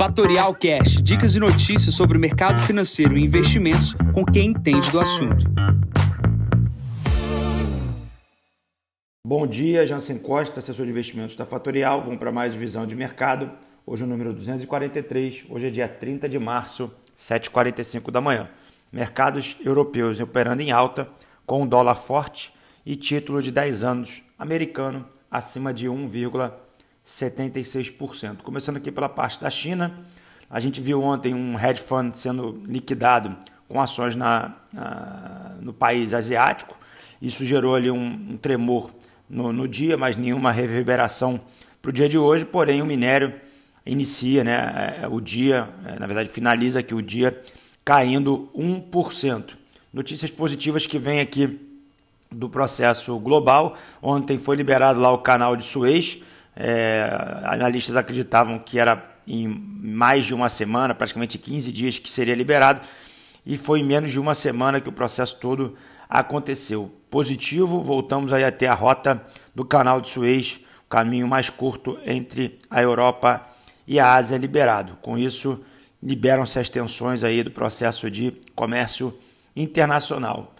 Fatorial Cash, dicas e notícias sobre o mercado financeiro e investimentos com quem entende do assunto. Bom dia, Jansen Costa, assessor de investimentos da Fatorial. Vamos para mais visão de mercado. Hoje o número 243, hoje é dia 30 de março, 7h45 da manhã. Mercados europeus operando em alta, com dólar forte e título de 10 anos americano acima de 1,76%. Começando aqui pela parte da China, a gente viu ontem um hedge fund sendo liquidado com ações na, na no país asiático. Isso gerou ali um, um tremor no, no, dia, mas nenhuma reverberação para o dia de hoje. Porém, o minério inicia né, é, o dia, é, na verdade, finaliza aqui o dia caindo 1%. Notícias positivas que vem aqui do processo global. Ontem foi liberado lá o canal de Suez. É, analistas acreditavam que era em mais de uma semana, praticamente 15 dias, que seria liberado. E foi em menos de uma semana que o processo todo aconteceu. Positivo, voltamos aí até a rota do canal de Suez, o caminho mais curto entre a Europa e a Ásia liberado. Com isso, liberam-se as tensões aí do processo de comércio internacional.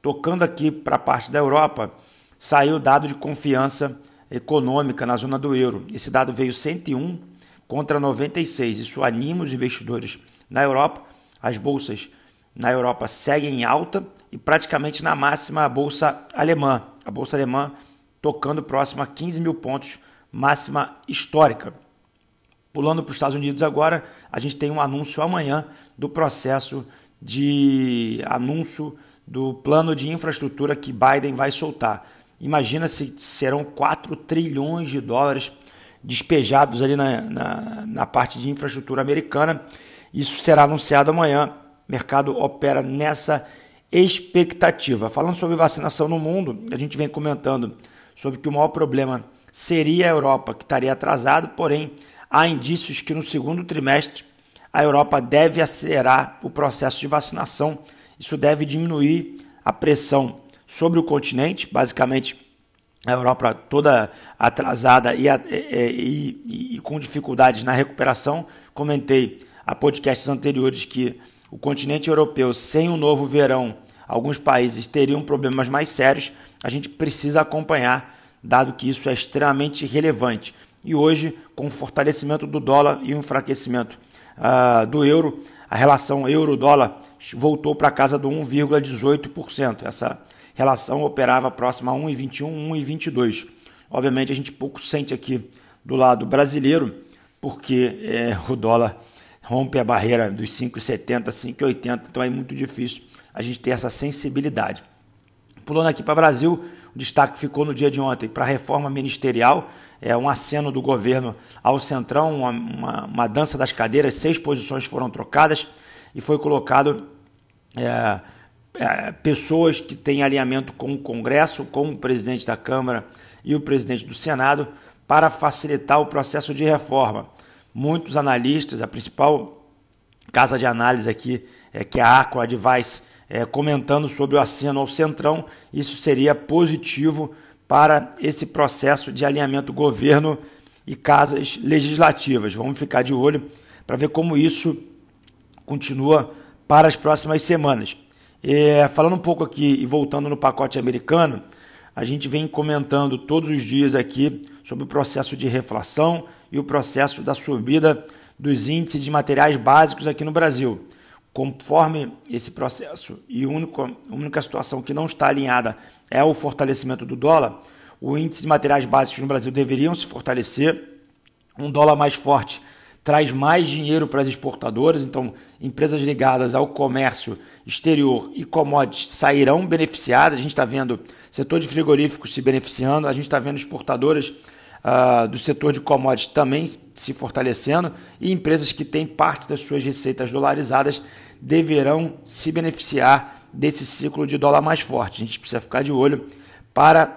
Tocando aqui para a parte da Europa, saiu dado de confiança econômica na zona do euro. Esse dado veio 101 contra 96. Isso anima os investidores na Europa. As bolsas na Europa seguem em alta e praticamente na máxima a bolsa alemã. A bolsa alemã tocando próximo a 15 mil pontos, máxima histórica. Pulando para os Estados Unidos agora, a gente tem um anúncio amanhã do processo de anúncio do plano de infraestrutura que Biden vai soltar. Imagina se serão 4 trilhões de dólares despejados ali na, na, na, parte de infraestrutura americana. Isso será anunciado amanhã. O mercado opera nessa expectativa. Falando sobre vacinação no mundo, a gente vem comentando sobre que o maior problema seria a Europa, que estaria atrasado, porém há indícios que no segundo trimestre a Europa deve acelerar o processo de vacinação isso deve diminuir a pressão sobre o continente, basicamente a Europa toda atrasada e, e, e, e com dificuldades na recuperação. Comentei a podcasts anteriores que o continente europeu, sem um novo verão, alguns países teriam problemas mais sérios. A gente precisa acompanhar, dado que isso é extremamente relevante. E hoje, com o fortalecimento do dólar e o enfraquecimento uh, do euro, a relação euro-dólar voltou para casa do 1,18%. Essa relação operava próxima a 1,21, 1,22. Obviamente a gente pouco sente aqui do lado brasileiro, porque é, o dólar rompe a barreira dos 5,70, 5,80, então é muito difícil a gente ter essa sensibilidade. Pulando aqui para o Brasil, o destaque ficou no dia de ontem para a reforma ministerial, é um aceno do governo ao centrão, uma, uma, uma dança das cadeiras, seis posições foram trocadas e foi colocado é, é, pessoas que têm alinhamento com o Congresso, com o presidente da Câmara e o presidente do Senado, para facilitar o processo de reforma. Muitos analistas, a principal casa de análise aqui, é que é a Aqua Advice, é, comentando sobre o aceno ao centrão, isso seria positivo para esse processo de alinhamento governo e casas legislativas. Vamos ficar de olho para ver como isso continua para as próximas semanas. É, falando um pouco aqui e voltando no pacote americano, a gente vem comentando todos os dias aqui sobre o processo de reflação e o processo da subida dos índices de materiais básicos aqui no Brasil. Conforme esse processo e a única, única situação que não está alinhada é o fortalecimento do dólar, o índice de materiais básicos no Brasil deveriam se fortalecer. Um dólar mais forte traz mais dinheiro para as exportadoras, então empresas ligadas ao comércio exterior e commodities sairão beneficiadas. A gente está vendo setor de frigoríficos se beneficiando, a gente está vendo exportadoras uh, do setor de commodities também se fortalecendo e empresas que têm parte das suas receitas dolarizadas deverão se beneficiar desse ciclo de dólar mais forte. A gente precisa ficar de olho para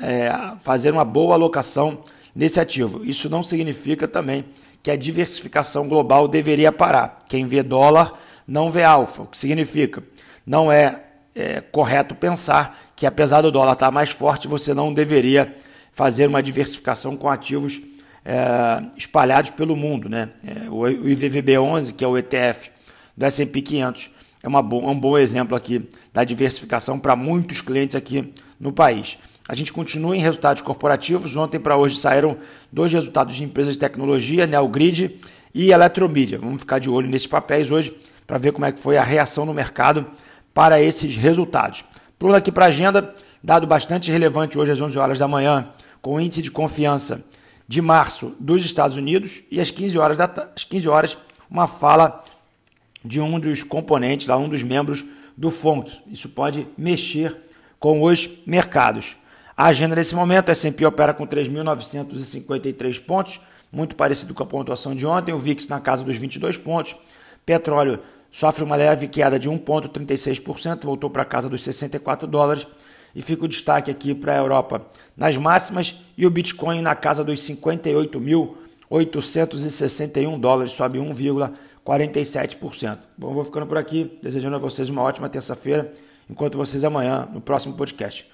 é, fazer uma boa alocação nesse ativo. Isso não significa também que a diversificação global deveria parar. Quem vê dólar não vê alfa, o que significa não é, é correto pensar que apesar do dólar estar mais forte, você não deveria fazer uma diversificação com ativos é, espalhados pelo mundo. Né? É, O IVVB11, que é o ETF do S&P 500, é uma bo um bom exemplo aqui da diversificação para muitos clientes aqui no país. A gente continua em resultados corporativos. Ontem para hoje saíram dois resultados de empresas de tecnologia, Neogrid e Eletromídia. Vamos ficar de olho nesses papéis hoje para ver como é que foi a reação no mercado para esses resultados. Pulando aqui para a agenda, dado bastante relevante hoje às 11 horas da manhã, com o índice de confiança de março dos Estados Unidos e às 15 horas, da, às 15 horas uma fala de um dos componentes, lá, um dos membros do FONC. Isso pode mexer com os mercados. A agenda nesse momento, a S&P opera com 3.953 pontos, muito parecido com a pontuação de ontem, o VIX na casa dos 22 pontos. Petróleo sofre uma leve queda de 1,36%, voltou para casa dos 64 dólares. E fica o destaque aqui para a Europa nas máximas e o Bitcoin na casa dos 58.861 dólares, sobe 1,47%. Bom, vou ficando por aqui, desejando a vocês uma ótima terça-feira. Encontro vocês amanhã no próximo podcast.